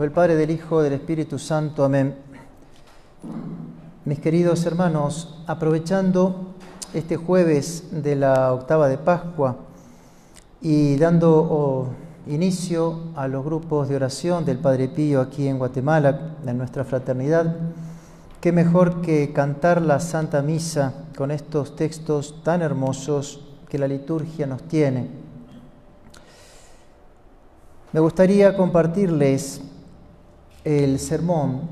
Como el Padre, del Hijo, del Espíritu Santo. Amén. Mis queridos hermanos, aprovechando este jueves de la octava de Pascua y dando oh, inicio a los grupos de oración del Padre Pío aquí en Guatemala, en nuestra fraternidad, qué mejor que cantar la Santa Misa con estos textos tan hermosos que la liturgia nos tiene. Me gustaría compartirles el sermón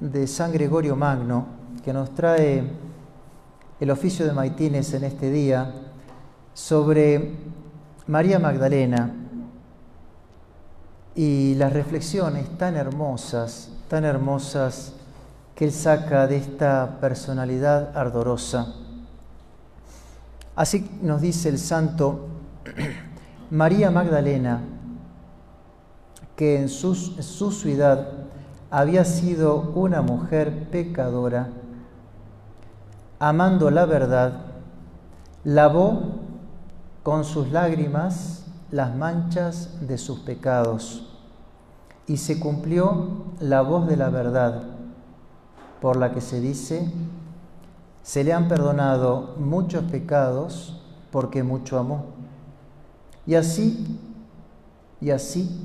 de San Gregorio Magno que nos trae el oficio de Maitines en este día sobre María Magdalena y las reflexiones tan hermosas, tan hermosas que él saca de esta personalidad ardorosa. Así nos dice el santo María Magdalena, que en su, su ciudad había sido una mujer pecadora, amando la verdad, lavó con sus lágrimas las manchas de sus pecados y se cumplió la voz de la verdad, por la que se dice, se le han perdonado muchos pecados porque mucho amó. Y así, y así,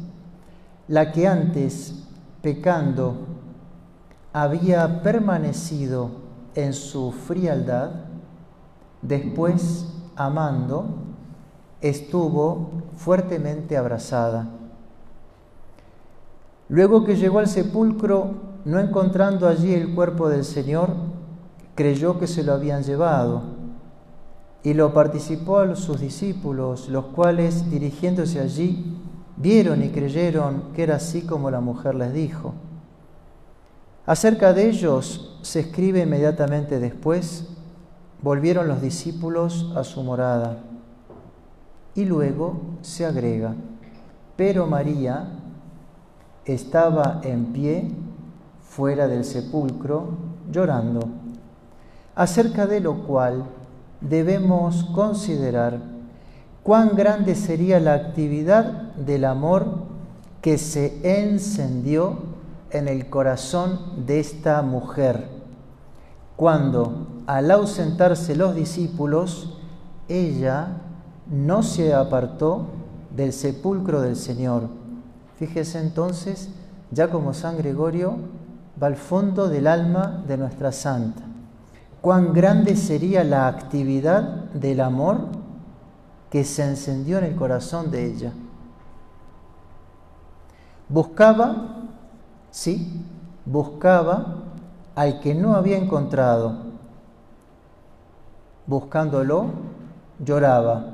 la que antes, pecando, había permanecido en su frialdad, después, amando, estuvo fuertemente abrazada. Luego que llegó al sepulcro, no encontrando allí el cuerpo del Señor, creyó que se lo habían llevado y lo participó a sus discípulos, los cuales, dirigiéndose allí, vieron y creyeron que era así como la mujer les dijo. Acerca de ellos se escribe inmediatamente después, volvieron los discípulos a su morada. Y luego se agrega, pero María estaba en pie fuera del sepulcro llorando acerca de lo cual debemos considerar cuán grande sería la actividad del amor que se encendió en el corazón de esta mujer, cuando al ausentarse los discípulos, ella no se apartó del sepulcro del Señor. Fíjese entonces, ya como San Gregorio va al fondo del alma de nuestra santa cuán grande sería la actividad del amor que se encendió en el corazón de ella. Buscaba, sí, buscaba al que no había encontrado. Buscándolo, lloraba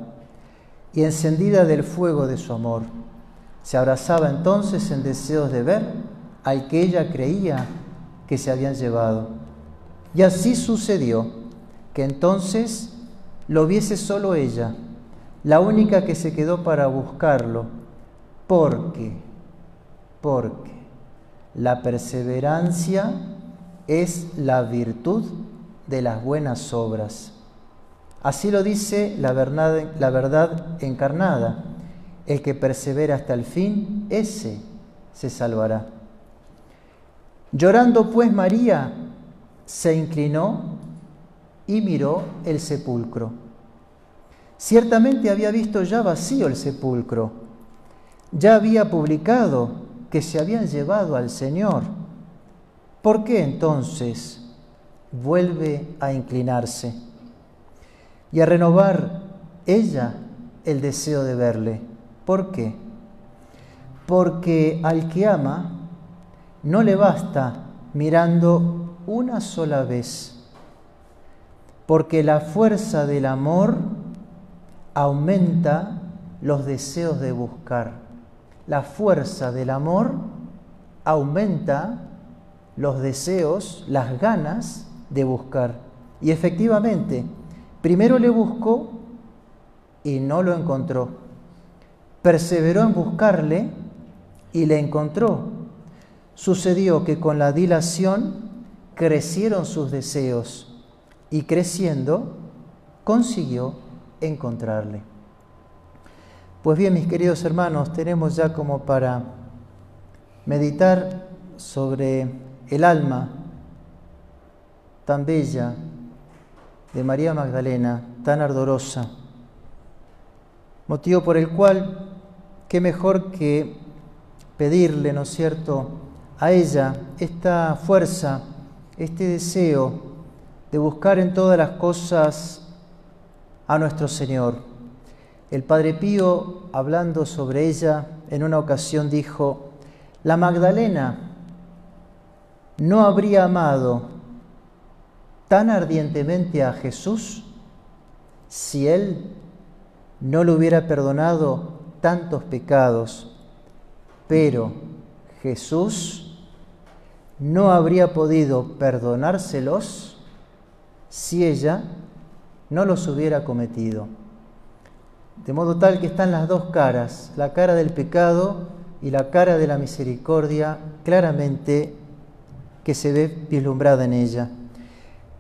y encendida del fuego de su amor. Se abrazaba entonces en deseos de ver al que ella creía que se habían llevado. Y así sucedió, que entonces lo viese solo ella, la única que se quedó para buscarlo, porque, porque la perseverancia es la virtud de las buenas obras. Así lo dice la verdad, la verdad encarnada. El que persevera hasta el fin, ese se salvará. Llorando pues María, se inclinó y miró el sepulcro. Ciertamente había visto ya vacío el sepulcro, ya había publicado que se habían llevado al Señor. ¿Por qué entonces vuelve a inclinarse y a renovar ella el deseo de verle? ¿Por qué? Porque al que ama no le basta mirando una sola vez, porque la fuerza del amor aumenta los deseos de buscar. La fuerza del amor aumenta los deseos, las ganas de buscar. Y efectivamente, primero le buscó y no lo encontró. Perseveró en buscarle y le encontró. Sucedió que con la dilación crecieron sus deseos y creciendo consiguió encontrarle. Pues bien, mis queridos hermanos, tenemos ya como para meditar sobre el alma tan bella de María Magdalena, tan ardorosa, motivo por el cual, qué mejor que pedirle, ¿no es cierto?, a ella esta fuerza, este deseo de buscar en todas las cosas a nuestro Señor. El Padre Pío, hablando sobre ella, en una ocasión dijo, la Magdalena no habría amado tan ardientemente a Jesús si Él no le hubiera perdonado tantos pecados, pero Jesús no habría podido perdonárselos si ella no los hubiera cometido. De modo tal que están las dos caras, la cara del pecado y la cara de la misericordia, claramente que se ve vislumbrada en ella.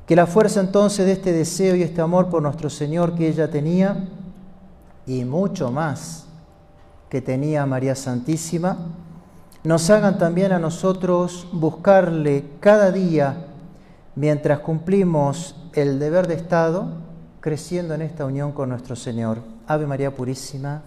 Que la fuerza entonces de este deseo y este amor por nuestro Señor que ella tenía, y mucho más que tenía María Santísima, nos hagan también a nosotros buscarle cada día mientras cumplimos el deber de Estado, creciendo en esta unión con nuestro Señor. Ave María Purísima.